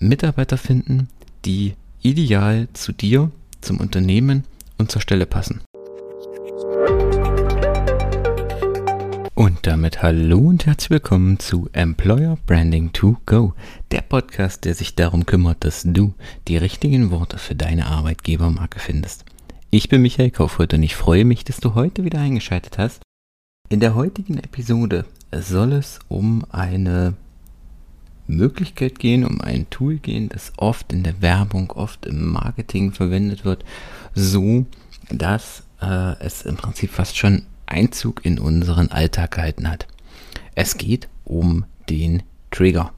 Mitarbeiter finden, die ideal zu dir, zum Unternehmen und zur Stelle passen. Und damit hallo und herzlich willkommen zu Employer Branding to Go, der Podcast, der sich darum kümmert, dass du die richtigen Worte für deine Arbeitgebermarke findest. Ich bin Michael Kaufhold und ich freue mich, dass du heute wieder eingeschaltet hast. In der heutigen Episode soll es um eine Möglichkeit gehen, um ein Tool gehen, das oft in der Werbung, oft im Marketing verwendet wird, so dass äh, es im Prinzip fast schon Einzug in unseren Alltag gehalten hat. Es geht um den Trigger.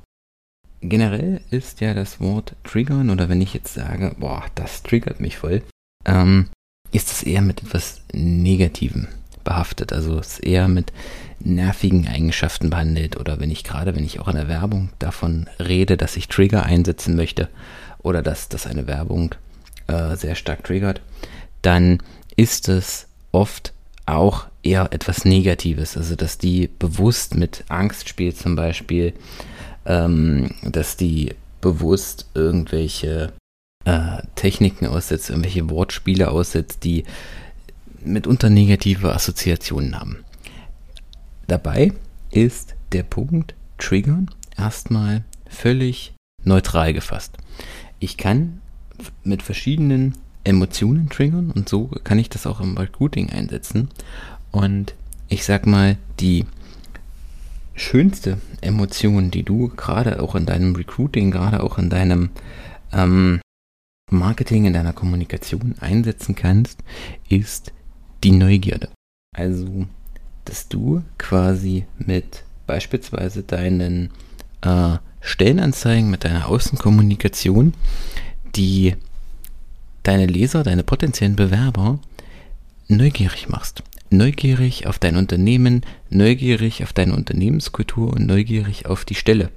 Generell ist ja das Wort triggern oder wenn ich jetzt sage, boah, das triggert mich voll, ähm, ist es eher mit etwas Negativem behaftet. Also es eher mit nervigen Eigenschaften behandelt oder wenn ich gerade, wenn ich auch in der Werbung davon rede, dass ich Trigger einsetzen möchte oder dass das eine Werbung äh, sehr stark triggert, dann ist es oft auch eher etwas Negatives. Also dass die bewusst mit Angst spielt zum Beispiel, ähm, dass die bewusst irgendwelche äh, Techniken aussetzt, irgendwelche Wortspiele aussetzt, die mitunter negative Assoziationen haben. Dabei ist der Punkt Triggern erstmal völlig neutral gefasst. Ich kann mit verschiedenen Emotionen triggern und so kann ich das auch im Recruiting einsetzen. Und ich sag mal, die schönste Emotion, die du gerade auch in deinem Recruiting, gerade auch in deinem ähm, Marketing, in deiner Kommunikation einsetzen kannst, ist die Neugierde. Also dass du quasi mit beispielsweise deinen äh, Stellenanzeigen, mit deiner Außenkommunikation, die deine Leser, deine potenziellen Bewerber neugierig machst. Neugierig auf dein Unternehmen, neugierig auf deine Unternehmenskultur und neugierig auf die Stelle.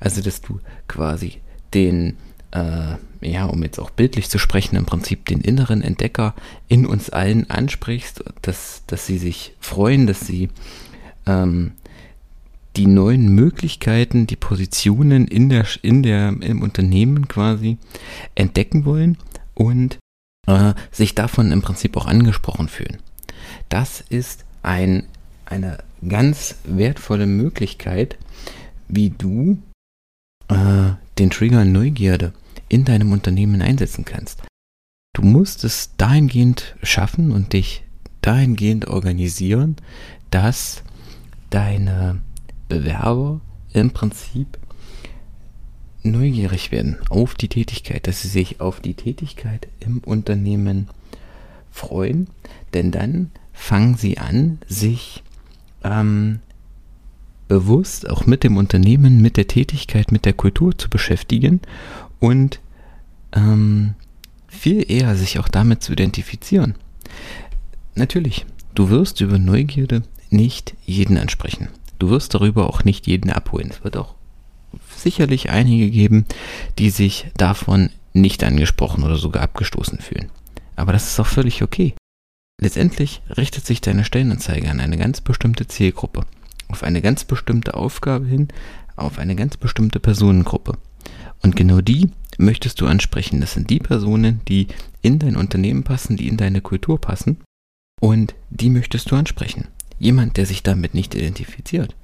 Also, dass du quasi den äh, ja, um jetzt auch bildlich zu sprechen, im Prinzip den inneren Entdecker in uns allen ansprichst, dass, dass sie sich freuen, dass sie ähm, die neuen Möglichkeiten, die Positionen in der, in der, im Unternehmen quasi entdecken wollen und äh, sich davon im Prinzip auch angesprochen fühlen. Das ist ein, eine ganz wertvolle Möglichkeit, wie du äh, den Trigger Neugierde in deinem Unternehmen einsetzen kannst. Du musst es dahingehend schaffen und dich dahingehend organisieren, dass deine Bewerber im Prinzip neugierig werden auf die Tätigkeit, dass sie sich auf die Tätigkeit im Unternehmen freuen, denn dann fangen sie an, sich ähm, bewusst auch mit dem Unternehmen, mit der Tätigkeit, mit der Kultur zu beschäftigen und ähm, viel eher sich auch damit zu identifizieren. Natürlich, du wirst über Neugierde nicht jeden ansprechen. Du wirst darüber auch nicht jeden abholen. Es wird auch sicherlich einige geben, die sich davon nicht angesprochen oder sogar abgestoßen fühlen. Aber das ist auch völlig okay. Letztendlich richtet sich deine Stellenanzeige an eine ganz bestimmte Zielgruppe, auf eine ganz bestimmte Aufgabe hin, auf eine ganz bestimmte Personengruppe. Und genau die möchtest du ansprechen. Das sind die Personen, die in dein Unternehmen passen, die in deine Kultur passen. Und die möchtest du ansprechen. Jemand, der sich damit nicht identifiziert,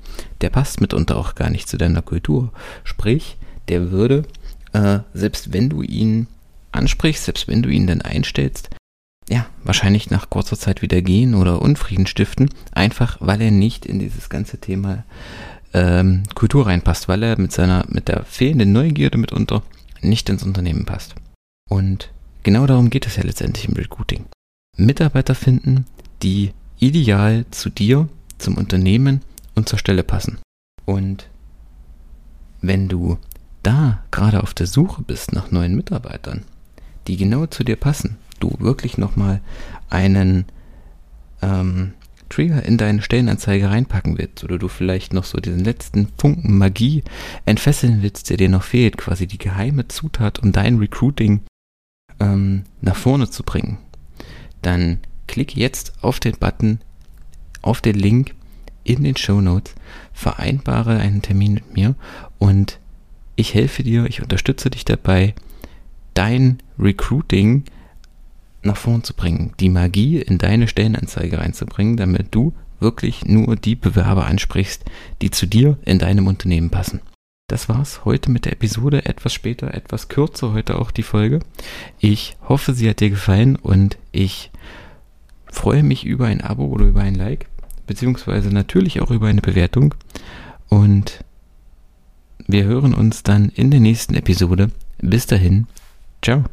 der passt mitunter auch gar nicht zu deiner Kultur. Sprich, der würde, äh, selbst wenn du ihn ansprichst, selbst wenn du ihn dann einstellst, ja, wahrscheinlich nach kurzer Zeit wieder gehen oder Unfrieden stiften, einfach weil er nicht in dieses ganze Thema ähm, Kultur reinpasst, weil er mit seiner, mit der fehlenden Neugierde mitunter nicht ins Unternehmen passt. Und genau darum geht es ja letztendlich im Recruiting. Mitarbeiter finden, die ideal zu dir, zum Unternehmen und zur Stelle passen. Und wenn du da gerade auf der Suche bist nach neuen Mitarbeitern, die genau zu dir passen, du wirklich nochmal einen ähm, Trigger in deine Stellenanzeige reinpacken willst oder du vielleicht noch so diesen letzten Funken Magie entfesseln willst, der dir noch fehlt, quasi die geheime Zutat, um dein Recruiting ähm, nach vorne zu bringen, dann klicke jetzt auf den Button, auf den Link in den Show Notes, vereinbare einen Termin mit mir und ich helfe dir, ich unterstütze dich dabei, dein Recruiting nach vorn zu bringen, die Magie in deine Stellenanzeige reinzubringen, damit du wirklich nur die Bewerber ansprichst, die zu dir in deinem Unternehmen passen. Das war's heute mit der Episode, etwas später, etwas kürzer heute auch die Folge. Ich hoffe, sie hat dir gefallen und ich freue mich über ein Abo oder über ein Like, beziehungsweise natürlich auch über eine Bewertung. Und wir hören uns dann in der nächsten Episode. Bis dahin, ciao.